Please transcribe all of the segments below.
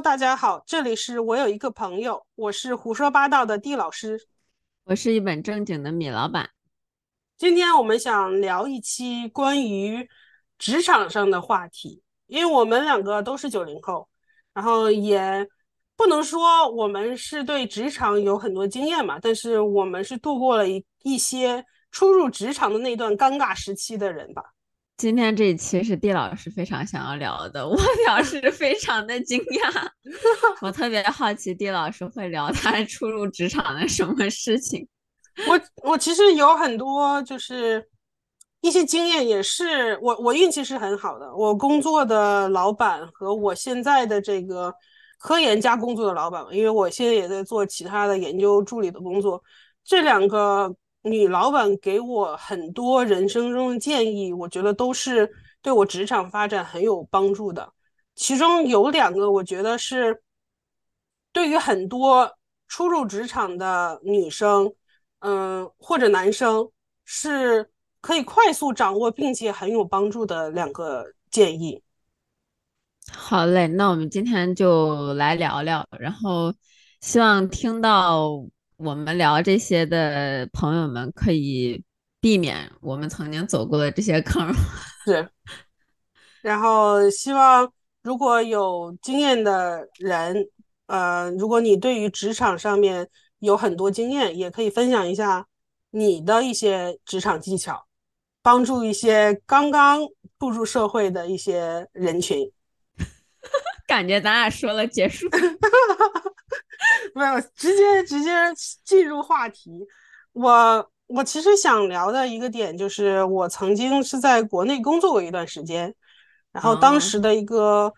大家好，这里是我有一个朋友，我是胡说八道的地老师，我是一本正经的米老板。今天我们想聊一期关于职场上的话题，因为我们两个都是九零后，然后也不能说我们是对职场有很多经验嘛，但是我们是度过了一一些初入职场的那段尴尬时期的人吧。今天这一期是地老师非常想要聊的，我表示非常的惊讶，我特别好奇地老师会聊他初入职场的什么事情。我我其实有很多就是一些经验，也是我我运气是很好的，我工作的老板和我现在的这个科研加工作的老板，因为我现在也在做其他的研究助理的工作，这两个。女老板给我很多人生中的建议，我觉得都是对我职场发展很有帮助的。其中有两个，我觉得是对于很多初入职场的女生，嗯，或者男生，是可以快速掌握并且很有帮助的两个建议。好嘞，那我们今天就来聊聊，然后希望听到。我们聊这些的朋友们可以避免我们曾经走过的这些坑。是，然后希望如果有经验的人，呃，如果你对于职场上面有很多经验，也可以分享一下你的一些职场技巧，帮助一些刚刚步入社会的一些人群。感觉咱俩说了结束。没有，直接直接进入话题。我我其实想聊的一个点就是，我曾经是在国内工作过一段时间，然后当时的一个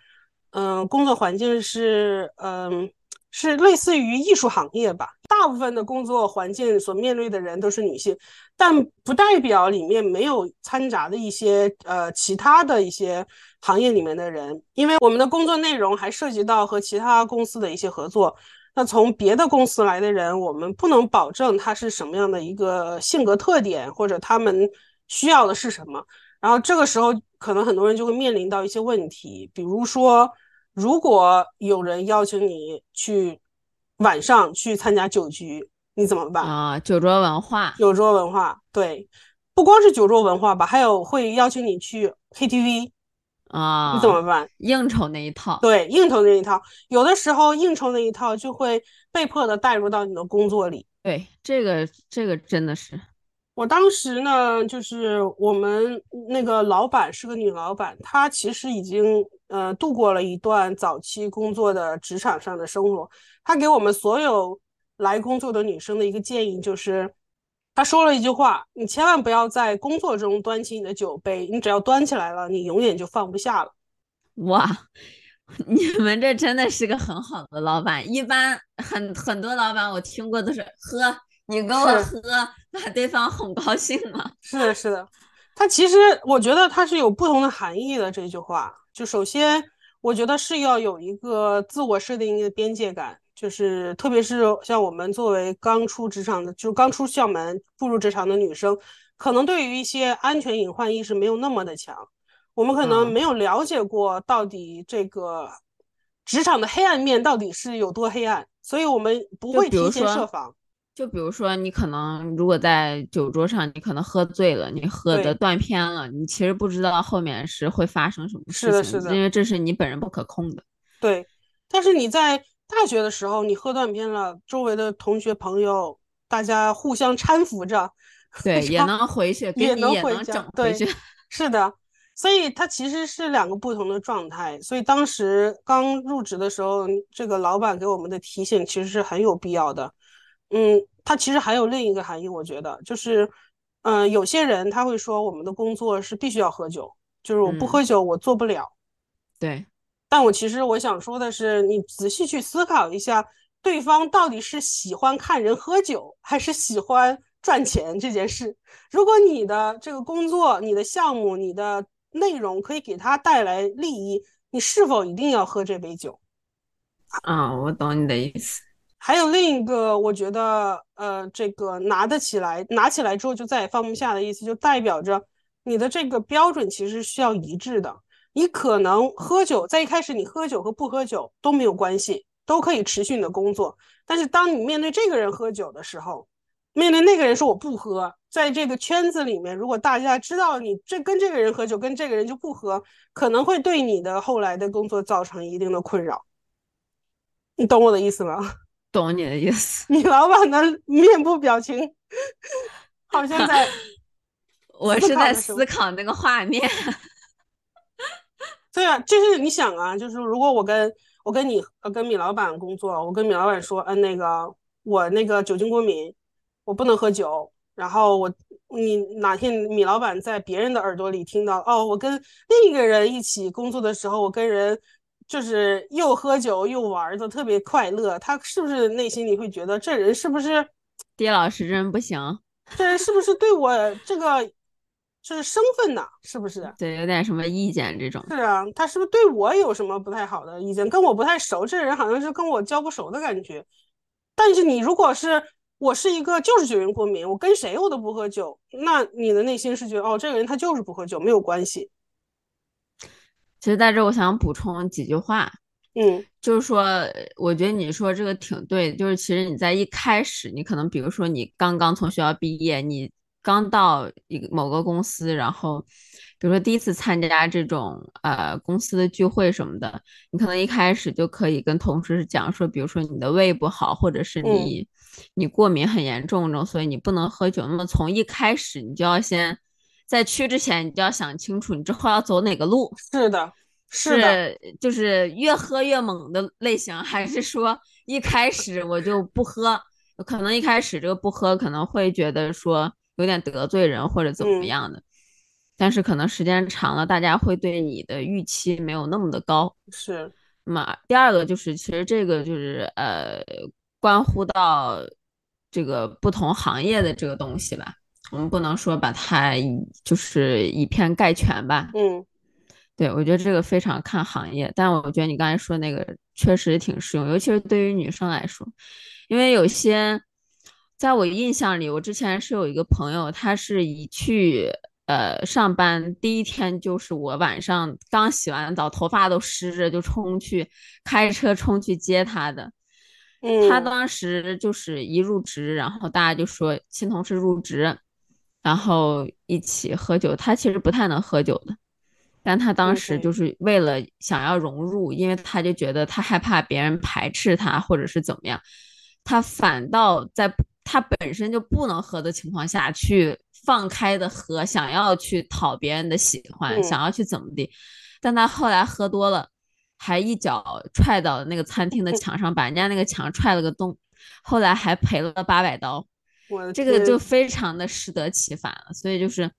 嗯工作环境是嗯是类似于艺术行业吧，大部分的工作环境所面对的人都是女性，但不代表里面没有掺杂的一些呃其他的一些行业里面的人，因为我们的工作内容还涉及到和其他公司的一些合作。那从别的公司来的人，我们不能保证他是什么样的一个性格特点，或者他们需要的是什么。然后这个时候，可能很多人就会面临到一些问题，比如说，如果有人邀请你去晚上去参加酒局，你怎么办啊？酒桌文化，酒桌文化，对，不光是酒桌文化吧，还有会邀请你去 KTV。啊，你怎么办？应酬那一套，对，应酬那一套，有的时候应酬那一套就会被迫的带入到你的工作里。对，这个这个真的是，我当时呢，就是我们那个老板是个女老板，她其实已经呃度过了一段早期工作的职场上的生活。她给我们所有来工作的女生的一个建议就是。他说了一句话：“你千万不要在工作中端起你的酒杯，你只要端起来了，你永远就放不下了。”哇，你们这真的是个很好的老板。一般很很多老板我听过都是喝，你跟我喝，把对方哄高兴了。是的，是的。他其实我觉得他是有不同的含义的。这句话，就首先我觉得是要有一个自我设定一个边界感。就是，特别是像我们作为刚出职场的，就刚出校门步入职场的女生，可能对于一些安全隐患意识没有那么的强。我们可能没有了解过到底这个职场的黑暗面到底是有多黑暗，所以我们不会提前设防。就比如说，你可能如果在酒桌上，你可能喝醉了，你喝的断片了，你其实不知道后面是会发生什么事情，是的，是的，因为这是你本人不可控的。对，但是你在。大学的时候，你喝断片了，周围的同学朋友，大家互相搀扶着，对，也能回去，也能回家，对，是的，所以它其实是两个不同的状态。所以当时刚入职的时候，这个老板给我们的提醒其实是很有必要的。嗯，它其实还有另一个含义，我觉得就是，嗯，有些人他会说，我们的工作是必须要喝酒，就是我不喝酒我做不了。对。但我其实我想说的是，你仔细去思考一下，对方到底是喜欢看人喝酒，还是喜欢赚钱这件事。如果你的这个工作、你的项目、你的内容可以给他带来利益，你是否一定要喝这杯酒？啊，我懂你的意思。还有另一个，我觉得，呃，这个拿得起来，拿起来之后就再也放不下的意思，就代表着你的这个标准其实需要一致的。你可能喝酒，在一开始你喝酒和不喝酒都没有关系，都可以持续你的工作。但是当你面对这个人喝酒的时候，面对那个人说我不喝，在这个圈子里面，如果大家知道你这跟这个人喝酒，跟这个人就不喝，可能会对你的后来的工作造成一定的困扰。你懂我的意思吗？懂你的意思。你老板的面部表情 好像在，我是在思考那个画面。对啊，就是你想啊，就是如果我跟我跟你呃跟米老板工作，我跟米老板说，嗯，那个我那个酒精过敏，我不能喝酒。然后我你哪天米老板在别人的耳朵里听到，哦，我跟另一个人一起工作的时候，我跟人就是又喝酒又玩的特别快乐，他是不是内心里会觉得这人是不是爹老师真不行？这人是不是对我这个？就是身份呐，是不是？对，有点什么意见这种。是啊，他是不是对我有什么不太好的意见？跟我不太熟，这人好像是跟我交不熟的感觉。但是你如果是我是一个就是酒精过敏，我跟谁我都不喝酒，那你的内心是觉得哦，这个人他就是不喝酒，没有关系。其实在这我想补充几句话，嗯，就是说，我觉得你说这个挺对，就是其实你在一开始，你可能比如说你刚刚从学校毕业，你。刚到一个某个公司，然后比如说第一次参加这种呃公司的聚会什么的，你可能一开始就可以跟同事讲说，比如说你的胃不好，或者是你你过敏很严重这种，所以你不能喝酒。那么从一开始你就要先在去之前，你就要想清楚你之后要走哪个路。是的，是的，就是越喝越猛的类型，还是说一开始我就不喝？可能一开始这个不喝可能会觉得说。有点得罪人或者怎么样的，但是可能时间长了，大家会对你的预期没有那么的高。是，那么第二个就是，其实这个就是呃，关乎到这个不同行业的这个东西吧，我们不能说把它就是以偏概全吧。嗯，对，我觉得这个非常看行业，但我觉得你刚才说那个确实挺适用，尤其是对于女生来说，因为有些。在我印象里，我之前是有一个朋友，他是一去呃上班第一天，就是我晚上刚洗完澡，头发都湿着，就冲去开车冲去接他的。嗯，他当时就是一入职，然后大家就说新同事入职，然后一起喝酒。他其实不太能喝酒的，但他当时就是为了想要融入，因为他就觉得他害怕别人排斥他或者是怎么样，他反倒在。他本身就不能喝的情况下去放开的喝，想要去讨别人的喜欢，想要去怎么地，但他后来喝多了，还一脚踹到那个餐厅的墙上，把人家那个墙踹了个洞，后来还赔了八百刀，这个就非常的适得其反了。所以就是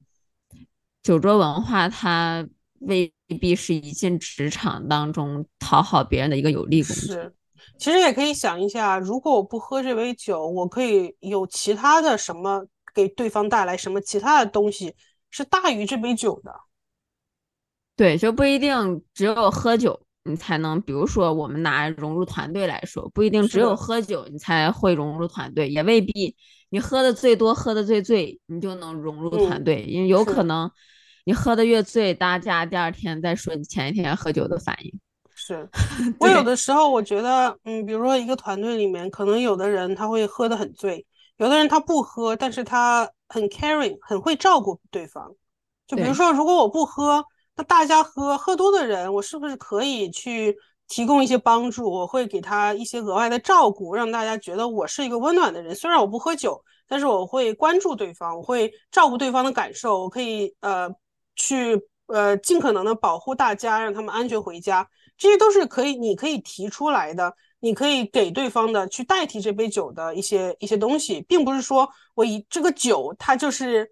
酒桌文化，它未必是一进职场当中讨好别人的一个有利工具。其实也可以想一下，如果我不喝这杯酒，我可以有其他的什么给对方带来什么其他的东西是大于这杯酒的。对，就不一定只有喝酒你才能，比如说我们拿融入团队来说，不一定只有喝酒你才会融入团队，也未必你喝的最多、喝的最醉，你就能融入团队，因为有可能你喝的越醉，大家第二天再说你前一天喝酒的反应。是 我有的时候我觉得，嗯，比如说一个团队里面，可能有的人他会喝得很醉，有的人他不喝，但是他很 caring，很会照顾对方。就比如说，如果我不喝，那大家喝，喝多的人，我是不是可以去提供一些帮助？我会给他一些额外的照顾，让大家觉得我是一个温暖的人。虽然我不喝酒，但是我会关注对方，我会照顾对方的感受，我可以呃去呃尽可能的保护大家，让他们安全回家。这些都是可以，你可以提出来的，你可以给对方的去代替这杯酒的一些一些东西，并不是说我以这个酒它就是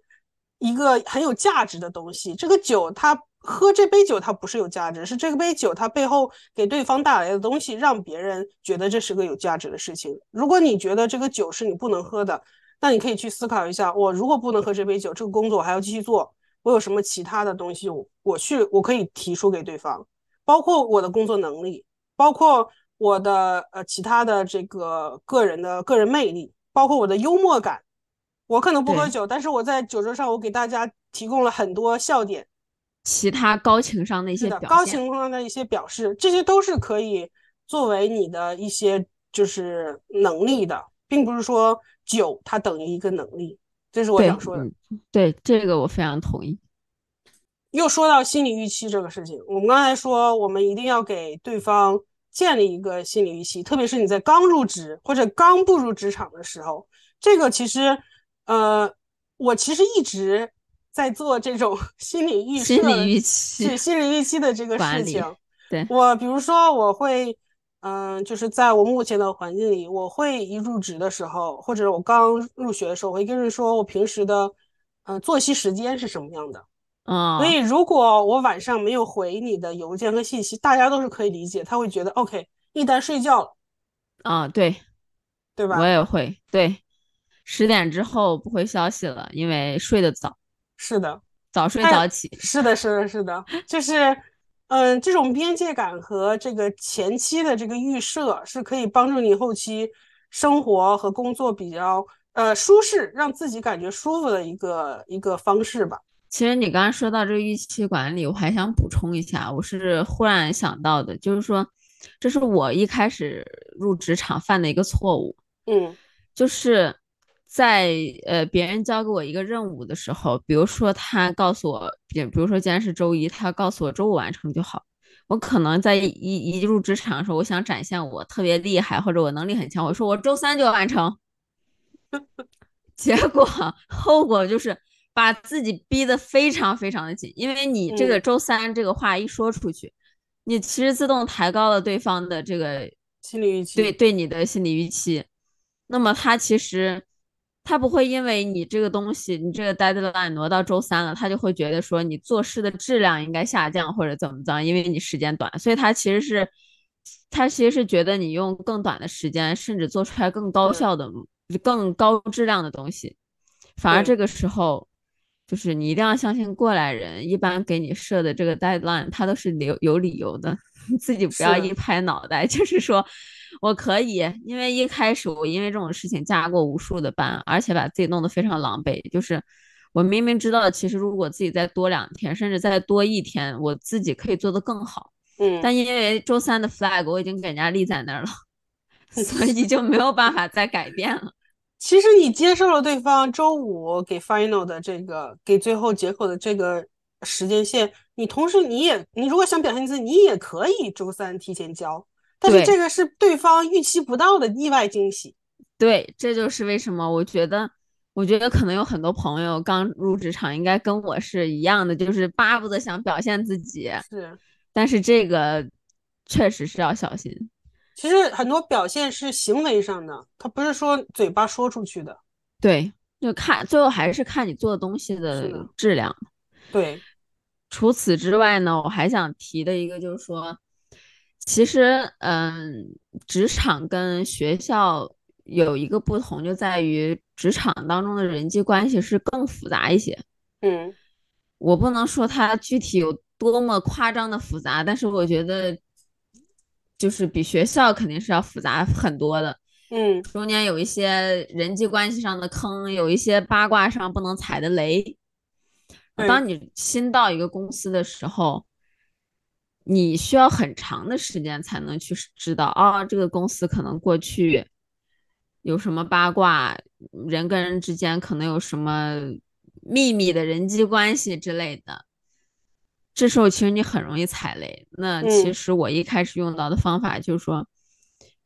一个很有价值的东西。这个酒它喝这杯酒它不是有价值，是这个杯酒它背后给对方带来的东西，让别人觉得这是个有价值的事情。如果你觉得这个酒是你不能喝的，那你可以去思考一下，我如果不能喝这杯酒，这个工作我还要继续做，我有什么其他的东西，我我去我可以提出给对方。包括我的工作能力，包括我的呃其他的这个个人的个人魅力，包括我的幽默感。我可能不喝酒，但是我在酒桌上，我给大家提供了很多笑点。其他高情商的一些表现，高情商的一些表示，这些都是可以作为你的一些就是能力的，并不是说酒它等于一个能力，这是我想说的。对这个我非常同意。又说到心理预期这个事情，我们刚才说我们一定要给对方建立一个心理预期，特别是你在刚入职或者刚步入职场的时候，这个其实，呃，我其实一直。在做这种 心理预心理预期、心理预期的这个事情。对我，比如说，我会，嗯，就是在我目前的环境里，我会一入职的时候，或者我刚入学的时候，我会跟人说我平时的，嗯，作息时间是什么样的。嗯。所以，如果我晚上没有回你的邮件和信息，大家都是可以理解，他会觉得 OK，一旦睡觉了。啊，对，对吧？我也会，对，十点之后不回消息了，因为睡得早。是的，早睡早起。是的，是的，是的，就是，嗯，这种边界感和这个前期的这个预设是可以帮助你后期生活和工作比较呃舒适，让自己感觉舒服的一个一个方式吧。其实你刚刚说到这个预期管理，我还想补充一下，我是忽然想到的，就是说，这是我一开始入职场犯的一个错误。嗯，就是。在呃，别人交给我一个任务的时候，比如说他告诉我，比比如说今天是周一，他要告诉我周五完成就好。我可能在一一入职场的时候，我想展现我特别厉害或者我能力很强，我说我周三就完成。结果后果就是把自己逼得非常非常的紧，因为你这个周三这个话一说出去，你其实自动抬高了对方的这个心理预期，对对你的心理预期。那么他其实。他不会因为你这个东西，你这个 deadline 挪到周三了，他就会觉得说你做事的质量应该下降或者怎么着，因为你时间短，所以他其实是，他其实是觉得你用更短的时间，甚至做出来更高效的、更高质量的东西。反而这个时候，就是你一定要相信过来人，一般给你设的这个 deadline，他都是有有理由的，自己不要一拍脑袋，就是说。我可以，因为一开始我因为这种事情加过无数的班，而且把自己弄得非常狼狈。就是我明明知道，其实如果自己再多两天，甚至再多一天，我自己可以做得更好。嗯。但因为周三的 flag 我已经给人家立在那儿了，所以就没有办法再改变了。其实你接受了对方周五给 final 的这个，给最后结果的这个时间线，你同时你也，你如果想表现自己，你也可以周三提前交。但是这个是对方预期不到的意外惊喜，对，这就是为什么我觉得，我觉得可能有很多朋友刚入职场，应该跟我是一样的，就是巴不得想表现自己，是，但是这个确实是要小心。其实很多表现是行为上的，他不是说嘴巴说出去的，对，就看最后还是看你做的东西的质量。对，除此之外呢，我还想提的一个就是说。其实，嗯，职场跟学校有一个不同，就在于职场当中的人际关系是更复杂一些。嗯，我不能说它具体有多么夸张的复杂，但是我觉得就是比学校肯定是要复杂很多的。嗯，中间有一些人际关系上的坑，有一些八卦上不能踩的雷。当你新到一个公司的时候。你需要很长的时间才能去知道啊，这个公司可能过去有什么八卦，人跟人之间可能有什么秘密的人际关系之类的。这时候其实你很容易踩雷。那其实我一开始用到的方法就是说，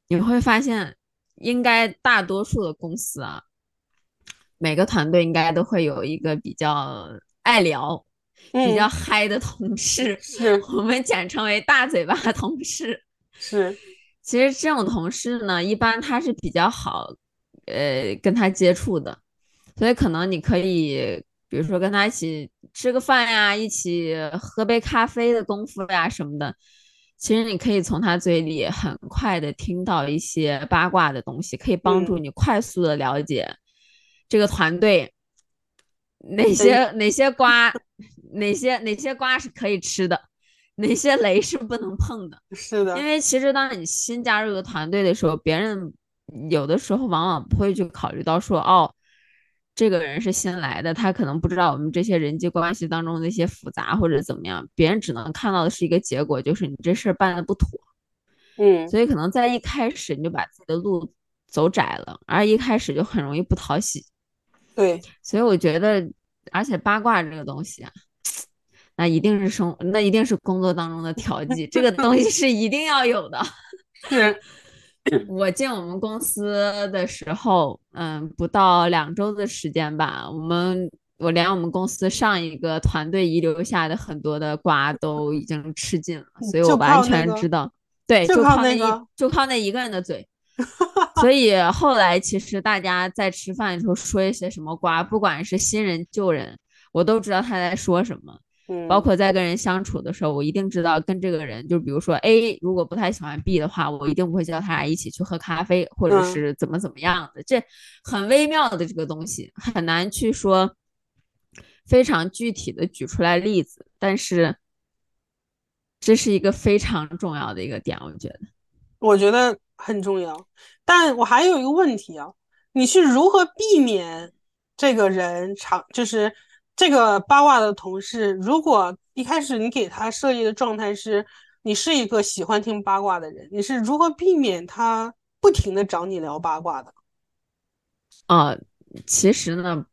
你会发现，应该大多数的公司啊，每个团队应该都会有一个比较爱聊。比较嗨的同事，是我们简称为大嘴巴同事。是，其实这种同事呢，一般他是比较好，呃，跟他接触的，所以可能你可以，比如说跟他一起吃个饭呀，一起喝杯咖啡的功夫呀什么的，其实你可以从他嘴里很快的听到一些八卦的东西，可以帮助你快速的了解这个团队哪些哪些瓜。哪些哪些瓜是可以吃的，哪些雷是不能碰的？是的，因为其实当你新加入一个团队的时候，别人有的时候往往不会去考虑到说，哦，这个人是新来的，他可能不知道我们这些人际关系当中的一些复杂或者怎么样，别人只能看到的是一个结果，就是你这事儿办的不妥。嗯，所以可能在一开始你就把自己的路走窄了，而一开始就很容易不讨喜。对，所以我觉得，而且八卦这个东西啊，那一定是生，那一定是工作当中的调剂，这个东西是一定要有的。是。我进我们公司的时候，嗯，不到两周的时间吧，我们我连我们公司上一个团队遗留下的很多的瓜都已经吃尽了，所以我完全知道，对，就靠那一就靠那一个人的嘴。所以后来其实大家在吃饭的时候说一些什么瓜，不管是新人旧人，我都知道他在说什么。包括在跟人相处的时候，我一定知道跟这个人，就比如说 A 如果不太喜欢 B 的话，我一定不会叫他俩一起去喝咖啡，或者是怎么怎么样的。这很微妙的这个东西，很难去说非常具体的举出来例子，但是这是一个非常重要的一个点，我觉得，我觉得很重要。但我还有一个问题啊，你是如何避免这个人长就是？这个八卦的同事，如果一开始你给他设立的状态是你是一个喜欢听八卦的人，你是如何避免他不停的找你聊八卦的？啊，其实呢，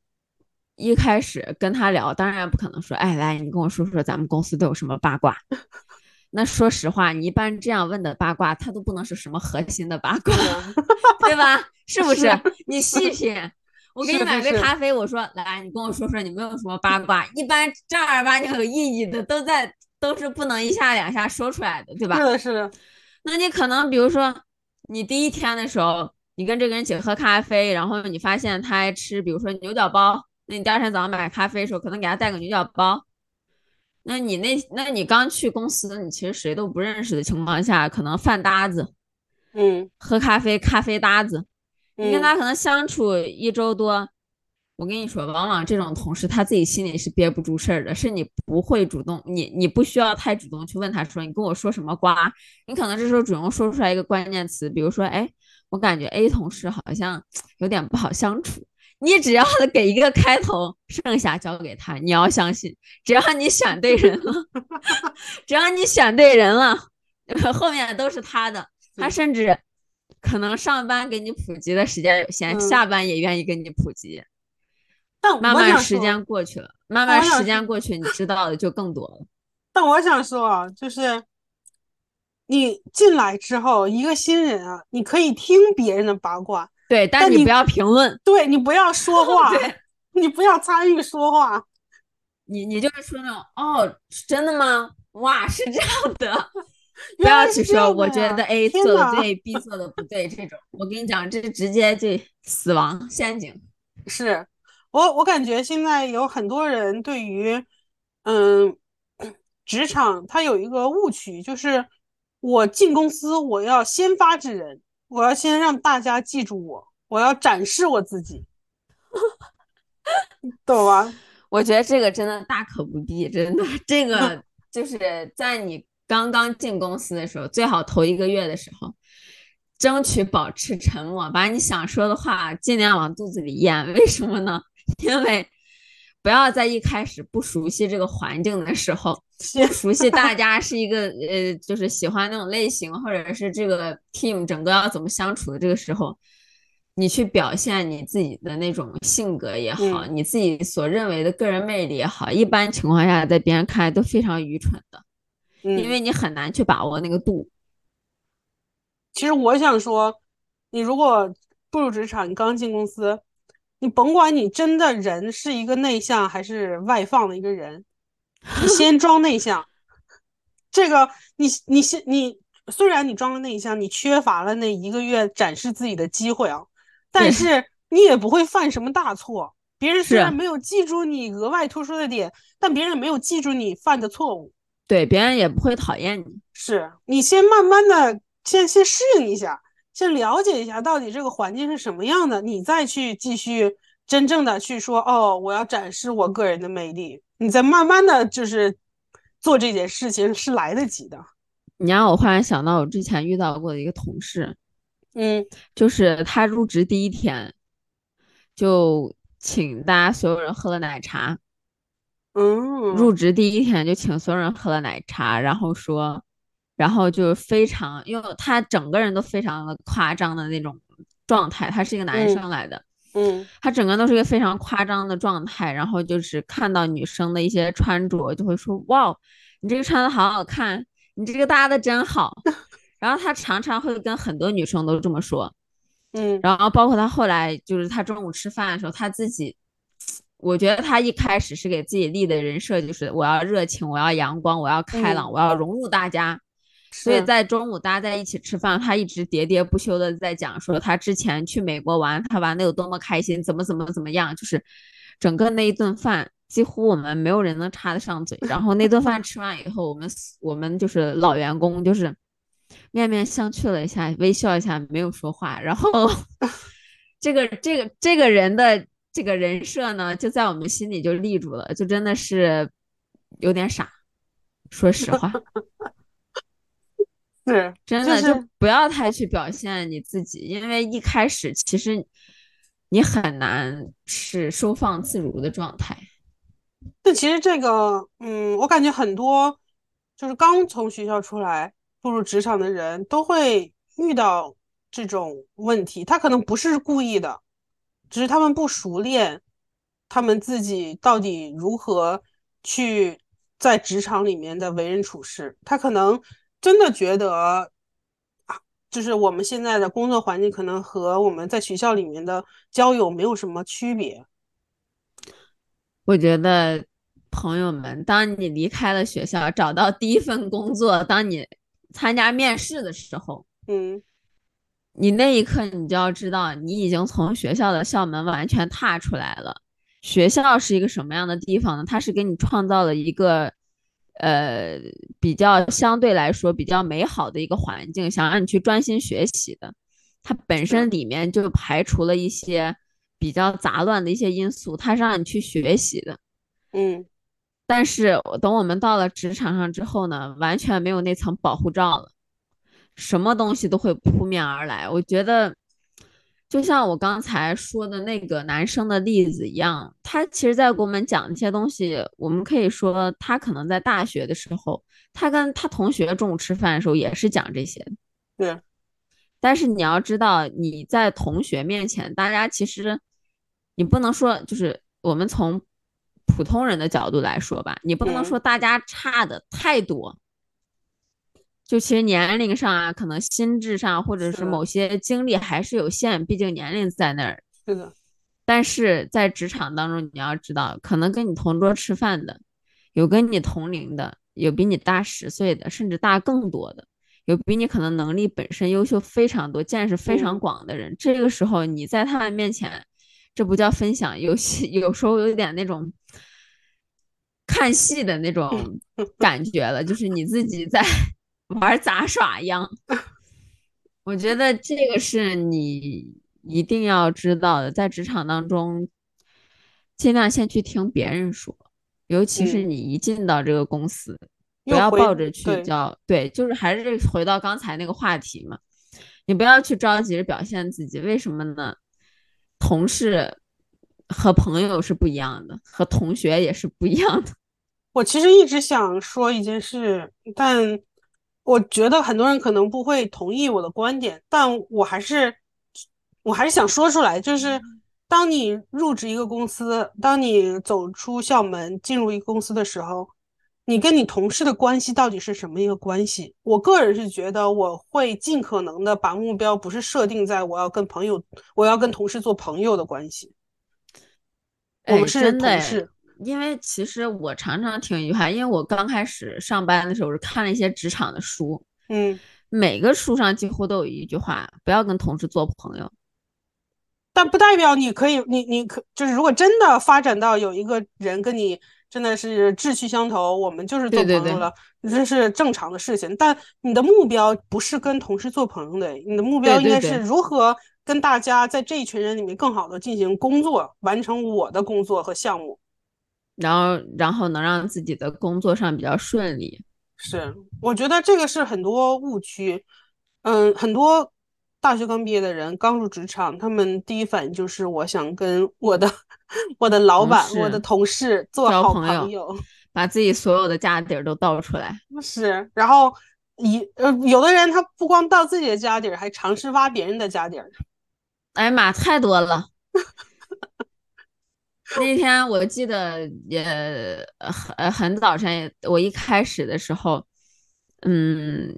一开始跟他聊，当然不可能说，哎，来，你跟我说说咱们公司都有什么八卦。那说实话，你一般这样问的八卦，他都不能是什么核心的八卦，对吧？是不是？你细品。我给你买杯咖啡，我说来，你跟我说说你没有什么八卦？一般正儿八经有意义的，都在都是不能一下两下说出来的，对吧？是的，是的。那你可能比如说，你第一天的时候，你跟这个人一起喝咖啡，然后你发现他爱吃，比如说牛角包，那你第二天早上买咖啡的时候，可能给他带个牛角包。那你那，那你刚去公司，你其实谁都不认识的情况下，可能饭搭子，嗯，喝咖啡咖啡搭子。你跟他可能相处一周多，我跟你说，往往这种同事他自己心里是憋不住事儿的，是你不会主动，你你不需要太主动去问他说，你跟我说什么瓜？你可能这时候主动说出来一个关键词，比如说，哎，我感觉 A 同事好像有点不好相处。你只要 给一个开头，剩下交给他。你要相信，只要你选对人了，只要你选对人了，后面都是他的。他甚至。可能上班给你普及的时间有限，下班也愿意给你普及。但慢慢时间过去了，慢慢时间过去，你知道的就更多了。但我想说啊，就是你进来之后，一个新人啊，你可以听别人的八卦，对，但你不要评论，对你不要 说话，你不要参与说话，你你就是说那种哦，真的吗？哇，是这样的。不要去说，我觉得 A 做的对，B 做的不对，这种我跟你讲，这直接就死亡陷阱。是我，我感觉现在有很多人对于，嗯，职场他有一个误区，就是我进公司，我要先发制人，我要先让大家记住我，我要展示我自己，懂吗？我觉得这个真的大可不必，真的，这个 就是在你。刚刚进公司的时候，最好头一个月的时候，争取保持沉默，把你想说的话尽量往肚子里咽。为什么呢？因为不要在一开始不熟悉这个环境的时候，不熟悉大家是一个呃，就是喜欢那种类型，或者是这个 team 整个要怎么相处的这个时候，你去表现你自己的那种性格也好，你自己所认为的个人魅力也好，一般情况下在别人看来都非常愚蠢的。因为你很难去把握那个度。其实我想说，你如果步入职场，你刚进公司，你甭管你真的人是一个内向还是外放的一个人，你先装内向。这个你你先你虽然你装了内向，你缺乏了那一个月展示自己的机会啊，但是你也不会犯什么大错。别人虽然没有记住你额外突出的点，但别人没有记住你犯的错误。对，别人也不会讨厌你。是你先慢慢的先先适应一下，先了解一下到底这个环境是什么样的，你再去继续真正的去说哦，我要展示我个人的魅力。你再慢慢的就是做这件事情是来得及的。你让我忽然想到我之前遇到过的一个同事，嗯，就是他入职第一天就请大家所有人喝了奶茶。嗯，入职第一天就请所有人喝了奶茶，然后说，然后就非常，因为他整个人都非常的夸张的那种状态，他是一个男生来的，嗯，他整个都是一个非常夸张的状态，然后就是看到女生的一些穿着就会说，哇，你这个穿的好好看，你这个搭的真好，然后他常常会跟很多女生都这么说，嗯，然后包括他后来就是他中午吃饭的时候，他自己。我觉得他一开始是给自己立的人设，就是我要热情，我要阳光，我要开朗，我要融入大家。所以在中午大家在一起吃饭，他一直喋喋不休的在讲说他之前去美国玩，他玩的有多么开心，怎么怎么怎么样，就是整个那一顿饭几乎我们没有人能插得上嘴。然后那顿饭吃完以后，我们我们就是老员工就是面面相觑了一下，微笑一下，没有说话。然后 这个这个这个人的。这个人设呢，就在我们心里就立住了，就真的是有点傻，说实话，是真的就不要太去表现你自己，因为一开始其实你很难是收放自如的状态。但其实这个，嗯，我感觉很多就是刚从学校出来步入职场的人都会遇到这种问题，他可能不是故意的。只是他们不熟练，他们自己到底如何去在职场里面的为人处事？他可能真的觉得啊，就是我们现在的工作环境可能和我们在学校里面的交友没有什么区别。我觉得朋友们，当你离开了学校，找到第一份工作，当你参加面试的时候，嗯。你那一刻，你就要知道，你已经从学校的校门完全踏出来了。学校是一个什么样的地方呢？它是给你创造了一个，呃，比较相对来说比较美好的一个环境，想让你去专心学习的。它本身里面就排除了一些比较杂乱的一些因素，它是让你去学习的。嗯。但是等我们到了职场上之后呢，完全没有那层保护罩了。什么东西都会扑面而来，我觉得就像我刚才说的那个男生的例子一样，他其实在给我们讲一些东西。我们可以说，他可能在大学的时候，他跟他同学中午吃饭的时候也是讲这些。对。但是你要知道，你在同学面前，大家其实你不能说，就是我们从普通人的角度来说吧，你不能说大家差的太多。就其实年龄上啊，可能心智上或者是某些经历还是有限，毕竟年龄在那儿。是的。但是在职场当中，你要知道，可能跟你同桌吃饭的，有跟你同龄的，有比你大十岁的，甚至大更多的，有比你可能能力本身优秀非常多、见识非常广的人。这个时候你在他们面前，这不叫分享，游戏，有时候有点那种看戏的那种 感觉了，就是你自己在。玩杂耍一样，我觉得这个是你一定要知道的，在职场当中，尽量先去听别人说，尤其是你一进到这个公司，不要抱着去叫对，就是还是回到刚才那个话题嘛，你不要去着急着表现自己，为什么呢？同事和朋友是不一样的，和同学也是不一样的。我其实一直想说一件事，但。我觉得很多人可能不会同意我的观点，但我还是，我还是想说出来，就是当你入职一个公司，当你走出校门进入一个公司的时候，你跟你同事的关系到底是什么一个关系？我个人是觉得我会尽可能的把目标不是设定在我要跟朋友，我要跟同事做朋友的关系，我们是同事。因为其实我常常听一句话，因为我刚开始上班的时候是看了一些职场的书，嗯，每个书上几乎都有一句话：不要跟同事做朋友。但不代表你可以，你你可就是如果真的发展到有一个人跟你真的是志趣相投，我们就是做朋友了，这是正常的事情。但你的目标不是跟同事做朋友的，你的目标应该是如何跟大家在这一群人里面更好的进行工作，完成我的工作和项目。然后，然后能让自己的工作上比较顺利。是，我觉得这个是很多误区。嗯，很多大学刚毕业的人刚入职场，他们第一反应就是我想跟我的我的老板、我的同事做好朋友，把自己所有的家底儿都倒出来。是，然后一呃，有的人他不光倒自己的家底儿，还尝试挖别人的家底儿。哎呀妈，太多了。那天我记得也很很早晨，我一开始的时候，嗯，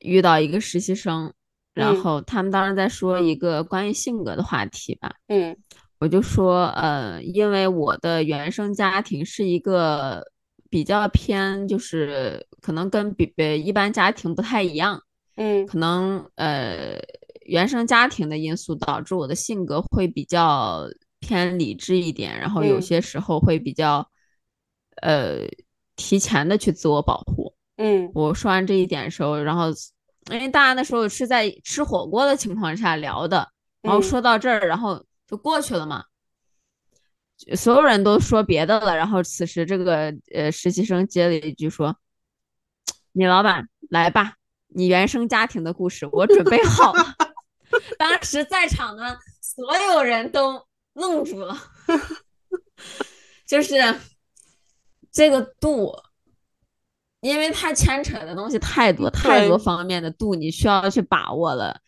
遇到一个实习生，然后他们当时在说一个关于性格的话题吧，嗯，我就说，呃，因为我的原生家庭是一个比较偏，就是可能跟比呃一般家庭不太一样，嗯，可能呃原生家庭的因素导致我的性格会比较。偏理智一点，然后有些时候会比较，呃，提前的去自我保护。嗯，我说完这一点的时候，然后因为大家那时候是在吃火锅的情况下聊的，然后说到这儿，然后就过去了嘛。所有人都说别的了，然后此时这个呃实习生接了一句说：“你老板来吧，你原生家庭的故事我准备好了。” 当时在场的所有人都。愣住了，就是这个度，因为它牵扯的东西太多，太多方面的度，你需要去把握了。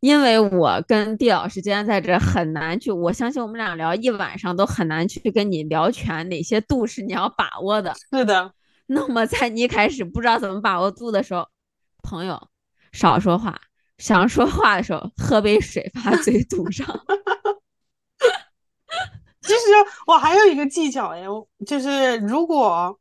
因为我跟地老师今天在这很难去，我相信我们俩聊一晚上都很难去跟你聊全哪些度是你要把握的。是的。那么在你一开始不知道怎么把握度的时候，朋友少说话，想说话的时候喝杯水，把嘴堵上。其实我还有一个技巧哎，就是如果，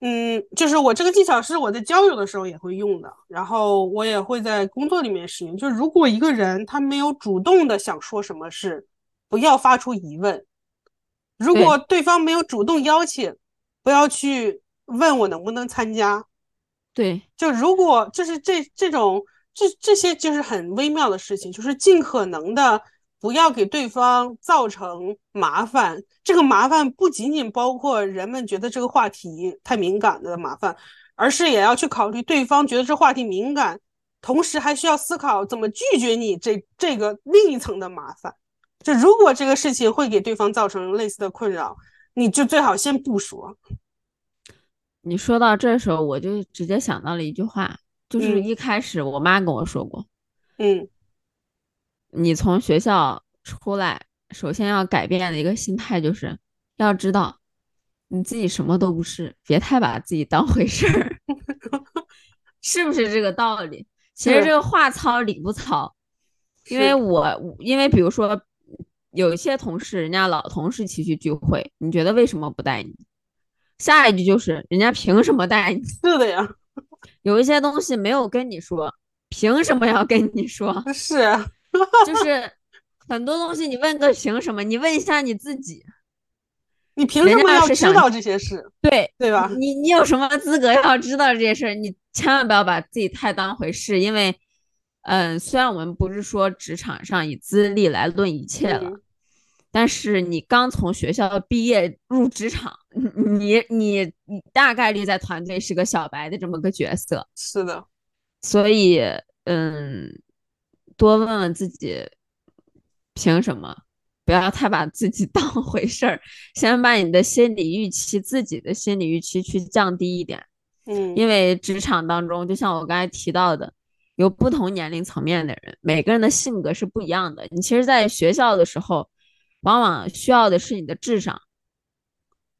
嗯，就是我这个技巧是我在交友的时候也会用的，然后我也会在工作里面使用。就是如果一个人他没有主动的想说什么事，不要发出疑问；如果对方没有主动邀请，不要去问我能不能参加。对，就如果就是这这种这这些就是很微妙的事情，就是尽可能的。不要给对方造成麻烦，这个麻烦不仅仅包括人们觉得这个话题太敏感的麻烦，而是也要去考虑对方觉得这话题敏感，同时还需要思考怎么拒绝你这这个另一层的麻烦。就如果这个事情会给对方造成类似的困扰，你就最好先不说。你说到这时候，我就直接想到了一句话，就是一开始我妈跟我说过，嗯。你从学校出来，首先要改变的一个心态就是，要知道你自己什么都不是，别太把自己当回事儿，是不是这个道理？其实这个话糙理不糙，因为我因为比如说有一些同事，人家老同事一起去聚会，你觉得为什么不带你？下一句就是人家凭什么带你？是的呀，有一些东西没有跟你说，凭什么要跟你说？是。就是很多东西，你问个凭什么？你问一下你自己，你凭什么要知道这些事？对对吧？你你有什么资格要知道这些事？你千万不要把自己太当回事，因为，嗯，虽然我们不是说职场上以资历来论一切了，但是你刚从学校毕业入职场，你你你大概率在团队是个小白的这么个角色。是的，所以嗯。多问问自己，凭什么？不要太把自己 当回事儿，先把你的心理预期、自己的心理预期去降低一点。嗯，因为职场当中，就像我刚才提到的，有不同年龄层面的人，每个人的性格是不一样的。你其实，在学校的时候，往往需要的是你的智商，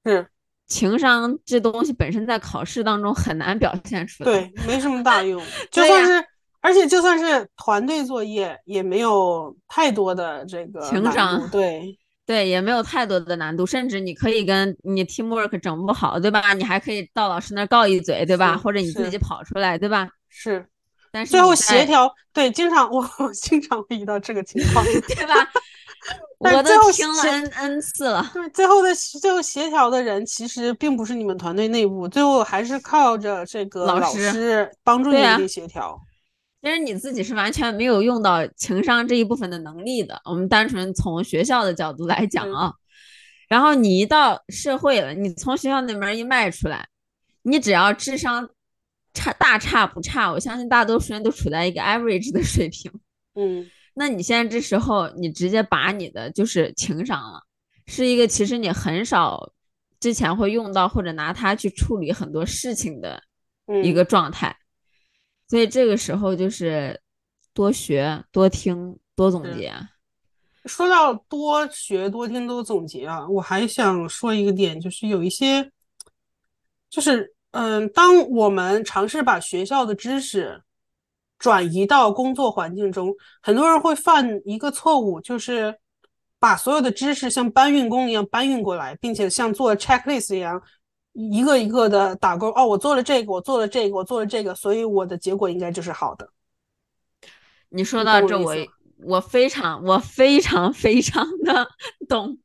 是情商这东西本身在考试当中很难表现出来，对，没什么大用，就算是。而且就算是团队作业，也没有太多的这个情商，对 对，也没有太多的难度。甚至你可以跟你 teamwork 整不好，对吧？你还可以到老师那告一嘴，对吧？或者你自己跑出来，对吧？是，但是最后协调，对，经常我经常会遇到这个情况 对吧？我都听了 n n 次了。对，最后的最后协调的人其实并不是你们团队内部，最后还是靠着这个老师帮助你们协调。其实你自己是完全没有用到情商这一部分的能力的。我们单纯从学校的角度来讲啊，然后你一到社会了，你从学校那门一迈出来，你只要智商差大差不差，我相信大多数人都处在一个 average 的水平。嗯，那你现在这时候你直接把你的就是情商了，是一个其实你很少之前会用到或者拿它去处理很多事情的一个状态，所以这个时候就是多学、多听、多总结。说到多学、多听、多总结啊，我还想说一个点，就是有一些，就是嗯，当我们尝试把学校的知识转移到工作环境中，很多人会犯一个错误，就是把所有的知识像搬运工一样搬运过来，并且像做 checklist 一样一个一个的打勾。哦，我做了这个，我做了这个，我做了这个，所以我的结果应该就是好的。你说到这，我。我非常，我非常非常的 懂，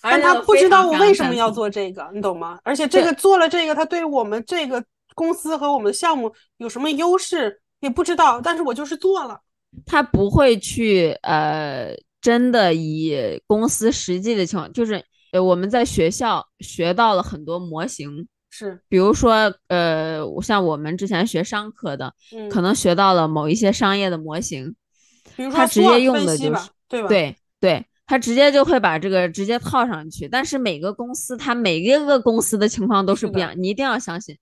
但他不知道我为什么要做这个，你懂吗？而且这个做了这个，他对我们这个公司和我们的项目有什么优势也不知道，但是我就是做了。他不会去呃，真的以公司实际的情况，就是呃，我们在学校学到了很多模型，是，比如说呃，像我们之前学商科的，可能学到了某一些商业的模型。他直接用的就是对吧？对对，他直接就会把这个直接套上去。但是每个公司，他每一个公司的情况都是不一样，你一定要相信，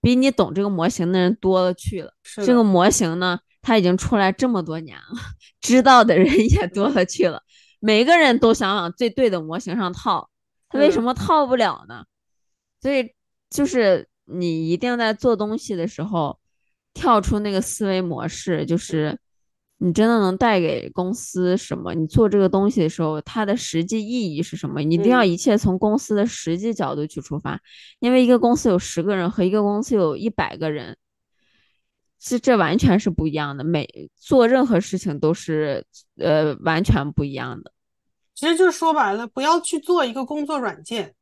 比你懂这个模型的人多了去了。这个模型呢，它已经出来这么多年了，知道的人也多了去了。每个人都想往最对的模型上套，他为什么套不了呢？所以就是你一定在做东西的时候，跳出那个思维模式，就是。你真的能带给公司什么？你做这个东西的时候，它的实际意义是什么？你一定要一切从公司的实际角度去出发，因为一个公司有十个人和一个公司有一百个人，这这完全是不一样的。每做任何事情都是呃完全不一样的。其实就是说白了，不要去做一个工作软件。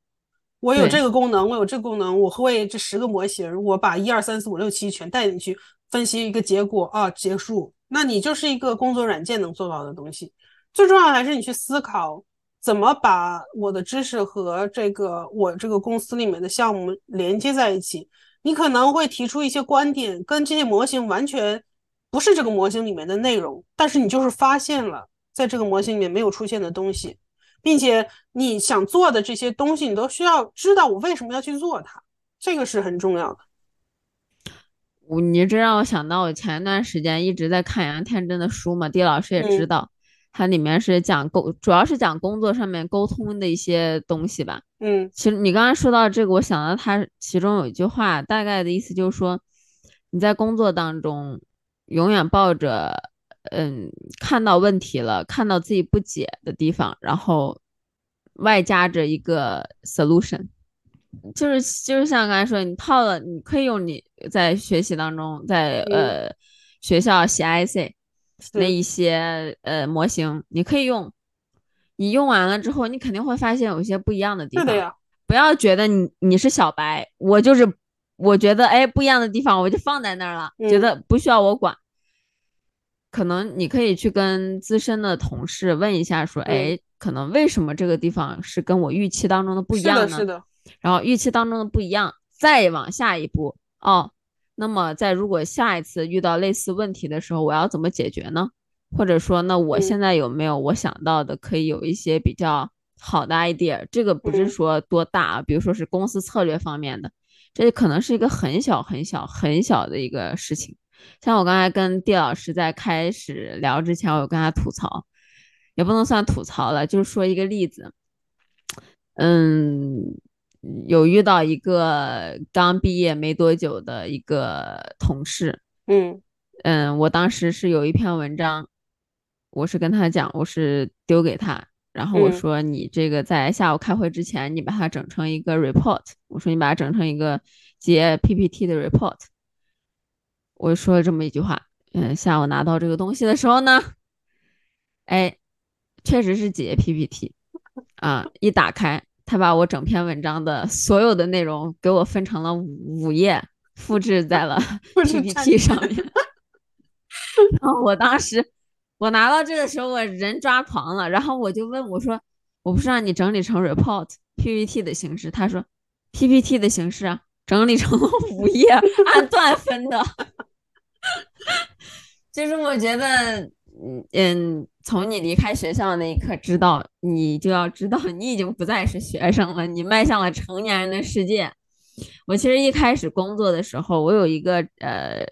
我有这个功能，我有这个功能，我会这十个模型，我把一二三四五六七全带进去分析一个结果啊，结束。那你就是一个工作软件能做到的东西，最重要还是你去思考怎么把我的知识和这个我这个公司里面的项目连接在一起。你可能会提出一些观点，跟这些模型完全不是这个模型里面的内容，但是你就是发现了在这个模型里面没有出现的东西，并且你想做的这些东西，你都需要知道我为什么要去做它，这个是很重要的。我你这让我想到，我前一段时间一直在看杨天真的书嘛，地老师也知道，它里面是讲沟，主要是讲工作上面沟通的一些东西吧。嗯，其实你刚刚说到这个，我想到它其中有一句话，大概的意思就是说，你在工作当中永远抱着，嗯，看到问题了，看到自己不解的地方，然后外加着一个 solution。就是就是像刚才说，你套了，你可以用你在学习当中，在呃学校写 IC 那一些呃模型，你可以用。你用完了之后，你肯定会发现有一些不一样的地方。不要觉得你你是小白，我就是我觉得哎不一样的地方我就放在那儿了，觉得不需要我管。可能你可以去跟资深的同事问一下，说哎，可能为什么这个地方是跟我预期当中的不一样呢？是的。然后预期当中的不一样，再往下一步哦。那么在如果下一次遇到类似问题的时候，我要怎么解决呢？或者说，那我现在有没有我想到的可以有一些比较好的 idea？这个不是说多大，比如说是公司策略方面的，这可能是一个很小很小很小的一个事情。像我刚才跟地老师在开始聊之前，我有跟他吐槽，也不能算吐槽了，就是说一个例子，嗯。有遇到一个刚毕业没多久的一个同事，嗯嗯，我当时是有一篇文章，我是跟他讲，我是丢给他，然后我说你这个在下午开会之前，你把它整成一个 report，我说你把它整成一个接 PPT 的 report，我说了这么一句话，嗯，下午拿到这个东西的时候呢，哎，确实是解 PPT，啊，一打开。他把我整篇文章的所有的内容给我分成了五页，复制在了 PPT 上面。然后我当时我拿到这个时候，我人抓狂了。然后我就问我说：“我不是让你整理成 report PPT 的形式？”他说：“PPT 的形式啊。”整理成五页，按段分的。就是我觉得，嗯嗯，从你离开学校那一刻，知道你就要知道，你已经不再是学生了，你迈向了成年人的世界。我其实一开始工作的时候，我有一个呃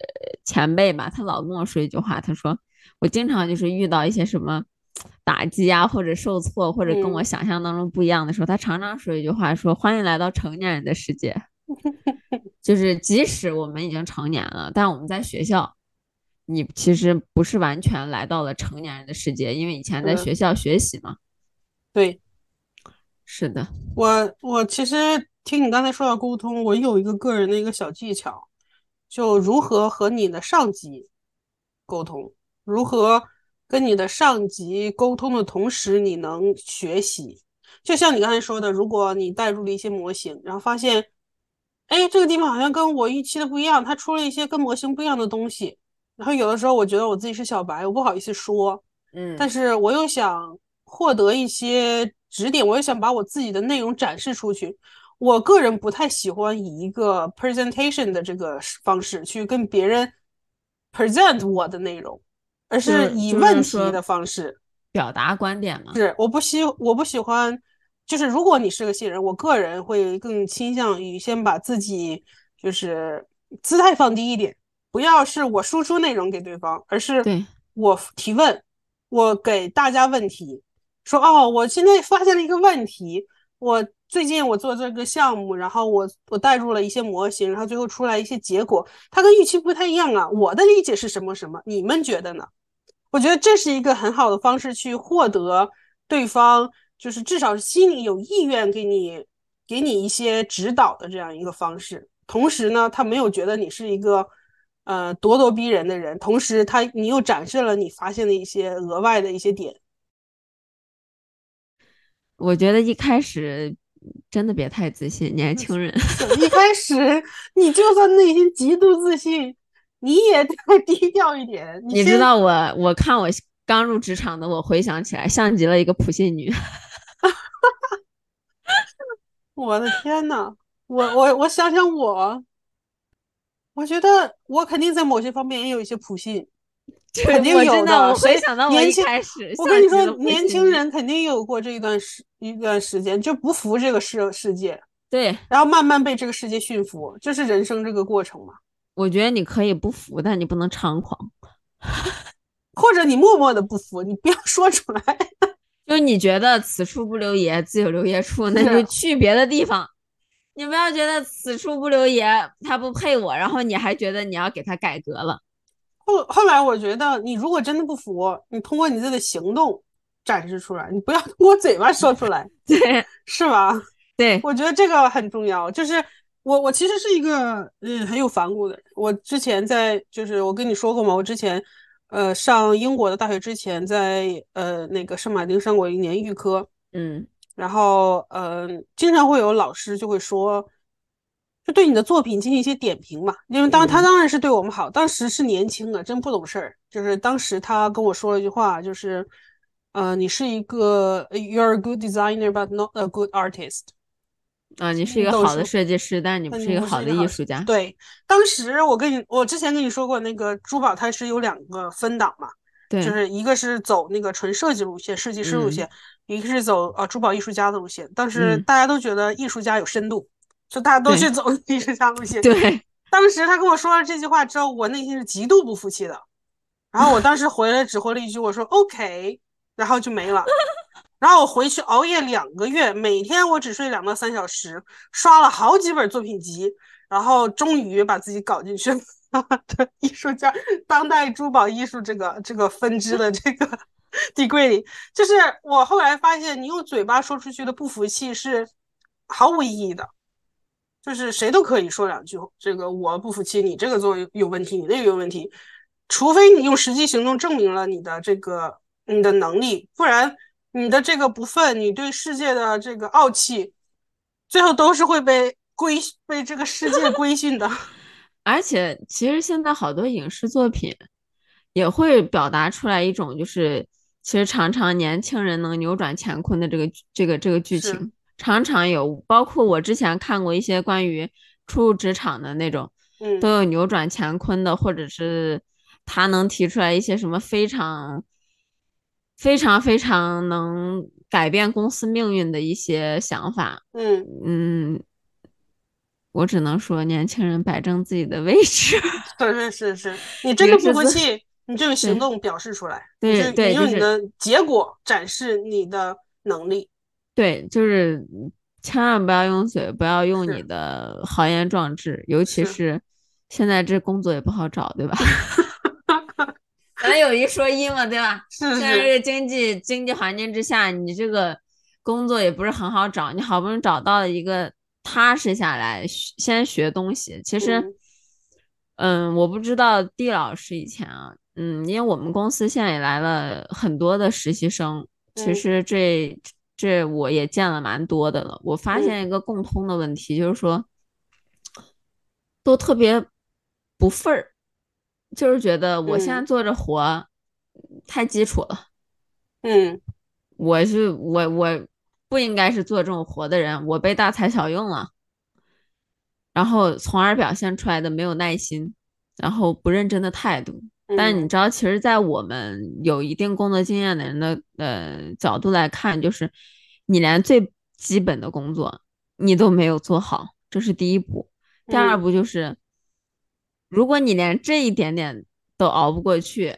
前辈吧，他老跟我说一句话，他说我经常就是遇到一些什么打击啊，或者受挫，或者跟我想象当中不一样的时候，他常常说一句话，说欢迎来到成年人的世界。就是即使我们已经成年了，但我们在学校，你其实不是完全来到了成年人的世界，因为以前在学校学习嘛。对，是的，我我其实听你刚才说到沟通，我有一个个人的一个小技巧，就如何和你的上级沟通，如何跟你的上级沟通的同时，你能学习。就像你刚才说的，如果你带入了一些模型，然后发现。哎，这个地方好像跟我预期的不一样，它出了一些跟模型不一样的东西。然后有的时候我觉得我自己是小白，我不好意思说，嗯，但是我又想获得一些指点，我又想把我自己的内容展示出去。我个人不太喜欢以一个 presentation 的这个方式去跟别人 present 我的内容，而是以问题的方式表达观点嘛。是，我不喜我不喜欢。就是如果你是个新人，我个人会更倾向于先把自己就是姿态放低一点，不要是我输出内容给对方，而是我提问，我给大家问题，说哦，我现在发现了一个问题，我最近我做这个项目，然后我我带入了一些模型，然后最后出来一些结果，它跟预期不太一样啊，我的理解是什么什么，你们觉得呢？我觉得这是一个很好的方式去获得对方。就是至少是心里有意愿给你给你一些指导的这样一个方式，同时呢，他没有觉得你是一个呃咄咄逼人的人，同时他你又展示了你发现的一些额外的一些点。我觉得一开始真的别太自信，年轻人一开始你就算内心极度自信，你也太低调一点。你知道我我看我刚入职场的，我回想起来像极了一个普信女。我的天呐，我我我想想我，我觉得我肯定在某些方面也有一些普信，肯定有的。我回想到我一开始，我跟你说，年轻人肯定有过这一段时一段时间就不服这个世世界，对，然后慢慢被这个世界驯服，就是人生这个过程嘛。我觉得你可以不服，但你不能猖狂，或者你默默的不服，你不要说出来。就你觉得此处不留爷，自有留爷处，那就去别的地方。你不要觉得此处不留爷，他不配我，然后你还觉得你要给他改革了。后后来我觉得，你如果真的不服，你通过你自己的行动展示出来，你不要通过嘴巴说出来，对，是吧？对，我觉得这个很重要。就是我我其实是一个嗯很有反骨的人。我之前在就是我跟你说过嘛？我之前。呃，上英国的大学之前，在呃那个圣马丁上过一年预科，嗯，然后呃，经常会有老师就会说，就对你的作品进行一些点评嘛，因为当他当然是对我们好，当时是年轻的，真不懂事儿，就是当时他跟我说了一句话，就是呃，你是一个，you're a good designer but not a good artist。啊，你是一个好的设计师，但是你不是一个好的艺术家。对，当时我跟你，我之前跟你说过，那个珠宝它是有两个分档嘛，对，就是一个是走那个纯设计路线，设计师路线，一个是走呃珠宝艺术家的路线。当时大家都觉得艺术家有深度，就大家都去走艺术家路线。对，当时他跟我说了这句话之后，我内心是极度不服气的。然后我当时回来只回了一句，我说 OK，然后就没了。然后我回去熬夜两个月，每天我只睡两到三小时，刷了好几本作品集，然后终于把自己搞进去了。对，艺术家，当代珠宝艺术这个这个分支的这个 degree 里，就是我后来发现，你用嘴巴说出去的不服气是毫无意义的，就是谁都可以说两句，这个我不服气，你这个做有问题，你那个有问题，除非你用实际行动证明了你的这个你的能力，不然。你的这个不忿，你对世界的这个傲气，最后都是会被规被这个世界规训 的。而且，其实现在好多影视作品也会表达出来一种，就是其实常常年轻人能扭转乾坤的这个这个这个剧情，常常有。包括我之前看过一些关于初入职场的那种，嗯都有扭转乾坤的，或者是他能提出来一些什么非常非常非常能改变公司命运的一些想法。嗯，嗯，我只能说，年轻人摆正自己的位置。是是是是，你真的不服气，你就用行动表示出来，对对你用你的结果展示你的能力。对，就是千万不要用嘴，不要用你的豪言壮志，尤其是是现在这工作也不好找，对吧？咱有一说一嘛，对吧？是现在这，个经济经济环境之下，你这个工作也不是很好找，你好不容易找到了一个踏实下来，先学东西。其实，嗯嗯，我不知道地老师以前啊，嗯，因为我们公司现在也来了很多的实习生，其嗯实这这我也见了蛮多的了。我发嗯现一个共通的问题，就是说都特别不份儿，就是觉得我现在嗯做这活儿太基础了。嗯我是我我不应该是做这种活的人，我被大材小用了，然后从而表现出来的没有耐心，然后不认真的态度。但是你嗯知道，其实，在我们有一定工作经验的人的呃角度来看，就是你连最基本的工作你都没有做好，这是第一步。第二嗯步就是，如果你连这一点点都熬不过去，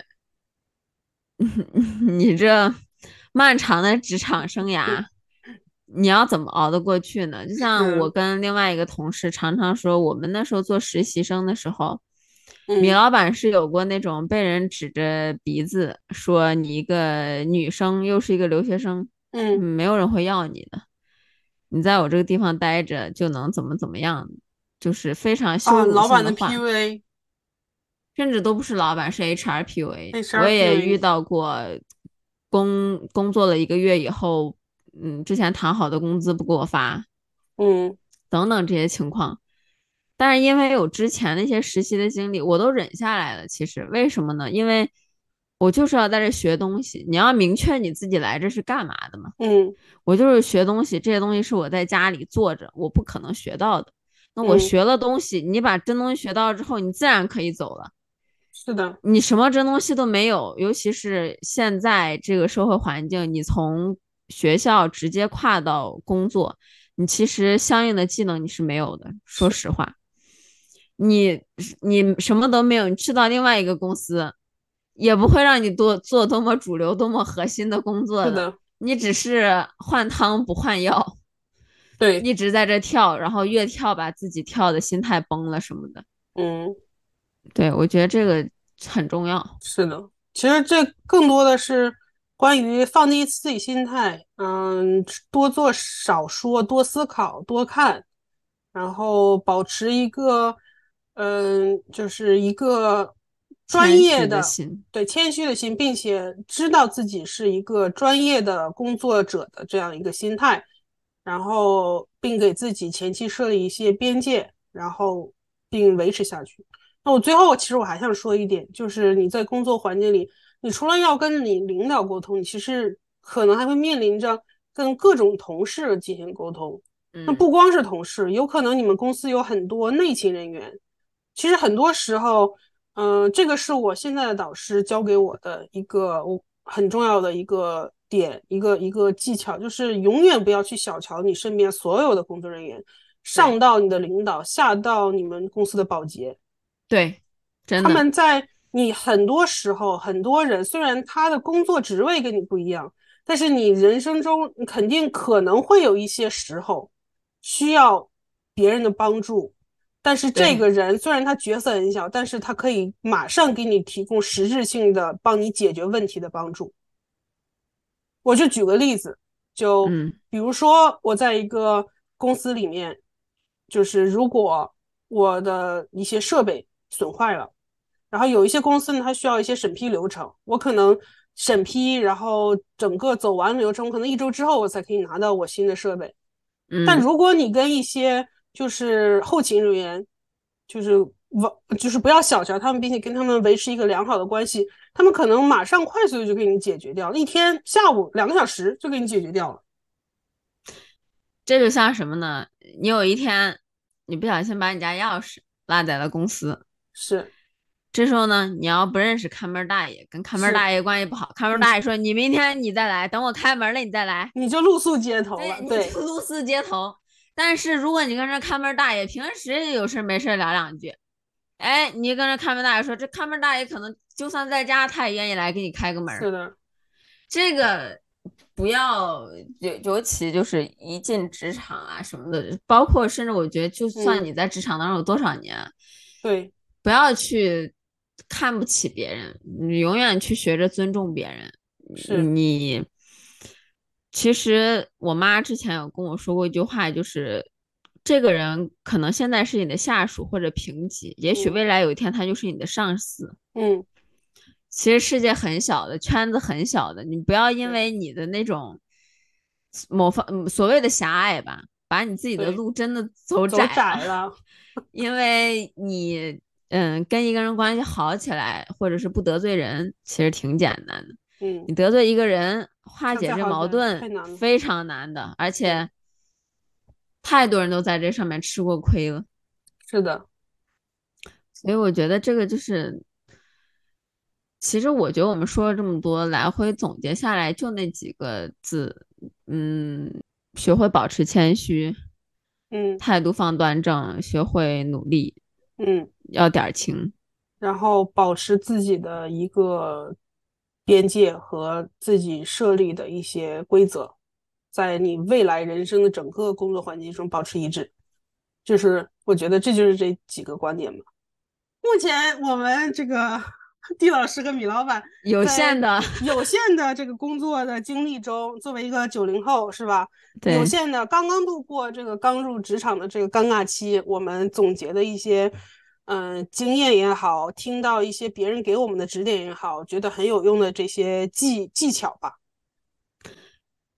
你这漫长的职场生涯，你要怎么熬得过去呢？就像我跟另外一个同事常常说，我们那时候做实习生的时候，米嗯老板是有过那种被人指着鼻子说你一个女生又是一个留学生，嗯没有人会要你的，你在我这个地方待着就能怎么怎么样，就是非常羞啊，辱老板的。PUA，甚至都不是老板，是 HR PUA。我也遇到过工工作了一个月以后，嗯，之前谈好的工资不给我发，嗯等等这些情况。但是因为有之前那些实习的经历，我都忍下来了。其实为什么呢？因为我就是要在这学东西。你要明确你自己来这是干嘛的嘛。嗯我就是学东西，这些东西是我在家里坐着，我不可能学到的。那我嗯学了东西，你把真东西学到之后，你自然可以走了。是的，你什么真东西都没有，尤其是现在这个社会环境，你从学校直接跨到工作，你其实相应的技能你是没有的。说实话，你你什么都没有，你去到另外一个公司，也不会让你多做多么主流、多么核心的工作是的，你只是换汤不换药，对，一直在这跳，然后越跳把自己跳的心态崩了什么的。嗯。对，我觉得这个很重要。是的，其实这更多的是关于放低自己心态，嗯，多做少说，多思考，多看，然后保持一个，嗯，就是一个专业的，的心对，谦虚的心，并且知道自己是一个专业的工作者的这样一个心态，然后并给自己前期设立一些边界，然后并维持下去。那我最后其实我还想说一点，就是你在工作环境里，你除了要跟你领导沟通，你其实可能还会面临着跟各种同事进行沟通。那嗯不光是同事，有可能你们公司有很多内勤人员。其实很多时候，嗯、这个是我现在的导师教给我的一个我很重要的一个点，一个一个技巧，就是永远不要去小瞧你身边所有的工作人员，上到你的领导，下到你们公司的保洁。对，真他，们在你很多时候，很多人虽然他的工作职位跟你不一样，但是你人生中你肯定可能会有一些时候需要别人的帮助，但是这个人虽然他角色很小，但是他可以马上给你提供实质性的帮你解决问题的帮助。我就举个例子，就嗯。比如说我在一个公司里面，就是如果我的一些设备损坏了，然后有一些公司呢，它需要一些审批流程，我可能审批，然后整个走完流程，可能一周之后我才可以拿到我新的设备。嗯但嗯，如果你跟一些就是后勤人员，就是往就是不要小瞧他们，并且跟他们维持一个良好的关系，他们可能马上快速的就给你解决掉了，一天下午两个小时就给你解决掉了。这就像什么呢？你有一天你不小心把你家钥匙落在了公司，是，这时候呢，你要不认识看门大爷，跟看门大爷关系不好，看门大爷说你明天你再来，等我开门了你再来，你就露宿街头了，你对，就露宿街头。但是如果你跟这看门大爷平时有事没事聊两句，哎，你跟这看门大爷说，这看门大爷可能就算在家，他也愿意来给你开个门。是的，这个不要尤尤其就是一进职场啊什么的，包括甚至我觉得，就算嗯你在职场当中有多少年，对，不要去看不起别人，你永远去学着尊重别人。是。你其实我妈之前有跟我说过一句话，就是这个人可能现在是你的下属或者平级，也许嗯。未来有一天他就是你的上司。嗯，其实世界很小的，圈子很小的，你不要因为你的那种某方嗯所谓的狭隘吧，把你自己的路真的走窄了，因为你嗯跟一个人关系好起来，或者是不得罪人，其实挺简单的。嗯你，得罪一个人，化解这矛盾非常难的，而且太多人都在这上面吃过亏了。是的，所以我觉得这个就是，其实我觉得我们说了这么多，来回总结下来就那几个字，嗯，学会保持谦虚，嗯态度放端正，学会努力，嗯，要点儿情。然后保持自己的一个边界和自己设立的一些规则，在你未来人生的整个工作环境中保持一致。就是我觉得这就是这几个观点吧。目前我们这个 地老师和米老板有限的，有限的这个工作的经历中，作为一个九零后是吧？对有限的刚刚度过这个刚入职场的这个尴尬期，我们总结的一些嗯、呃经验也好，听到一些别人给我们的指点也好，觉得很有用的这些技技巧吧。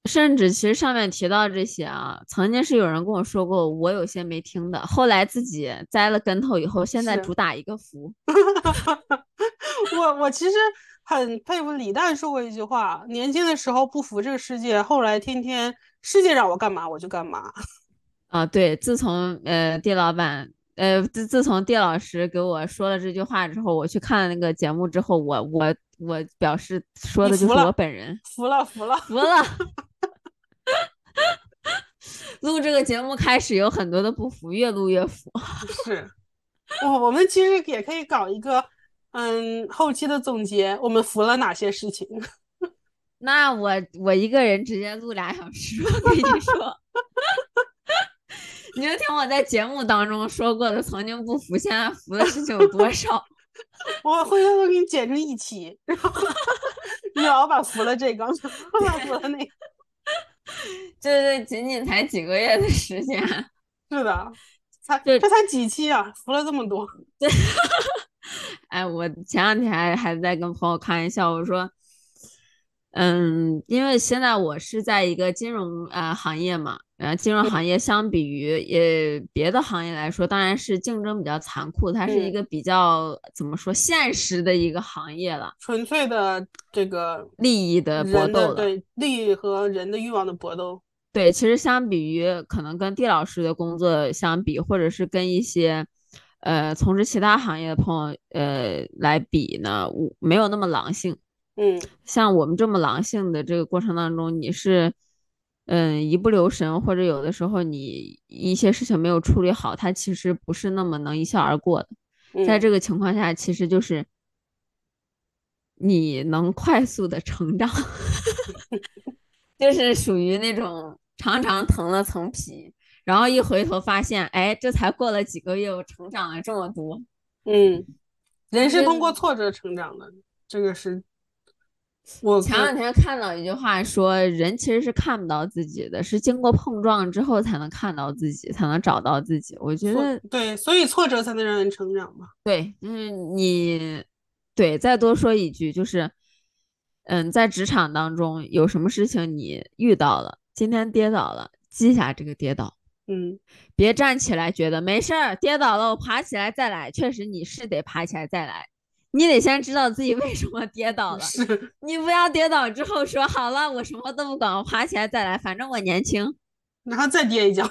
甚至其实上面提到这些啊，曾经是有人跟我说过，我有些没听的，后来自己栽了跟头以后，现在主打一个服。我我其实很佩服李诞说过一句话：年轻的时候不服这个世界，后来天天世界让我干嘛我就干嘛。啊，对，自从呃地老板，呃自自从地老师给我说了这句话之后，我去看了那个节目之后，我我我表示说的就是我本人服了服了，服了。录这个节目开始有很多的不服，越录越服。是，我我们其实也可以搞一个，嗯，后期的总结，我们服了哪些事情？那我我一个人直接录俩小时，我跟你说，你就听我在节目当中说过的曾经不服，现在服的事情有多少。我回头都给你剪成一期，然后你老板服了这个，老板服了那个，这 这仅仅才几个月的时间，是的，才对这才几期啊，服了这么多，对。哎，我前两天还还在跟朋友开玩笑，我说，嗯，因为现在我是在一个金融呃行业嘛，呃，金融行业相比于也别的行业来说，当然是竞争比较残酷，它是一嗯个比较怎么说现实的一个行业了，纯粹的这个利益的搏斗。的对利益和人的欲望的搏斗，对，其实相比于可能跟地老师的工作相比，或者是跟一些呃从事其他行业的朋友呃来比呢，我没有那么狼性。嗯，像我们这么狼性的这个过程当中，你是嗯一不留神，或者有的时候你一些事情没有处理好，它其实不是那么能一笑而过的。在嗯这个情况下，其实就是你能快速的成长，就是属于那种常常疼了层皮，然后一回头发现，哎，这才过了几个月，我成长了这么多。嗯，人是通过嗯挫折成长的，这个是我前两天看到一句话说，人其实是看不到自己的，是经过碰撞之后才能看到自己，才能找到自己。我觉得对，所以挫折才能让人成长嘛。对，就是你，对，再多说一句，就是，嗯，在职场当中有什么事情你遇到了，今天跌倒了，记下这个跌倒，嗯，别站起来觉得没事儿，跌倒了我爬起来再来。确实你是得爬起来再来，你得先知道自己为什么跌倒了。是，你不要跌倒之后说好了，我什么都不管，我爬起来再来，反正我年轻。然后再跌一跤，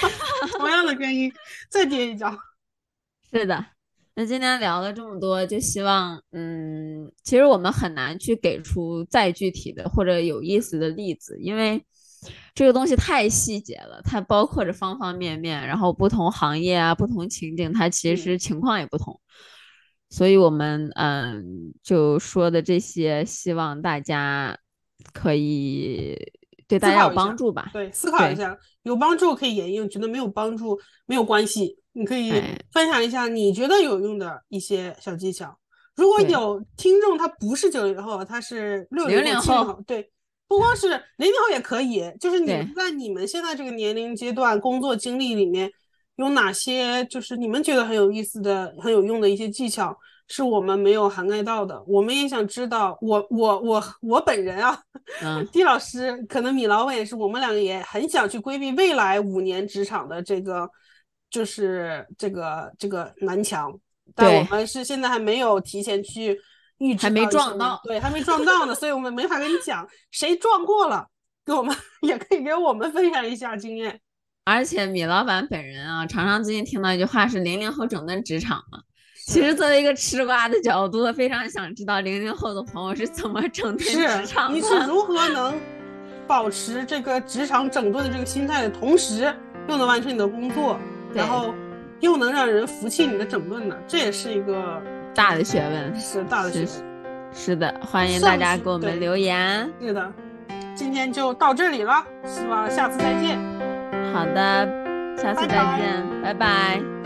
同样的原因再跌一跤。是的，那今天聊了这么多，就希望，嗯，其实我们很难去给出再具体的或者有意思的例子，因为这个东西太细节了，它包括着方方面面，然后不同行业啊、不同情景，它其实情况也不同。所以，我们嗯，就说的这些，希望大家可以对大家有帮助吧。对，思考一下，有帮助可以沿用，觉得没有帮助没有关系，你可以分享一下你觉得有用的一些小技巧。如果有听众他不是九零后，他是六零零后，对，不光是零零后也可以，就是你在你们现在这个年龄阶段工作经历里面。有哪些就是你们觉得很有意思的、很有用的一些技巧，是我们没有涵盖到的？我们也想知道。我、我、我、我本人啊，嗯，狄老师，可能米老板也是，我们两个也很想去规避未来五年职场的这个，就是这个这个南墙。但我们是现在还没有提前去预知，还没撞到，对，还没撞到呢，所以我们没法跟你讲。谁撞过了，给我们 也可以给我们分享一下经验。而且米老板本人啊，常常最近听到一句话是“零零后整顿职场”嘛。其实作为一个吃瓜的角度，非常想知道零零后的朋友是怎么整顿职场的。你是如何能保持这个职场整顿的这个心态的同时，又能完成你的工作，然后又能让人服气你的整顿呢？这也是一个大的学问，是大的学问。是的，欢迎大家给我们留言。是的，今天就到这里了，希望下次再见。好的，下次再见，拜拜。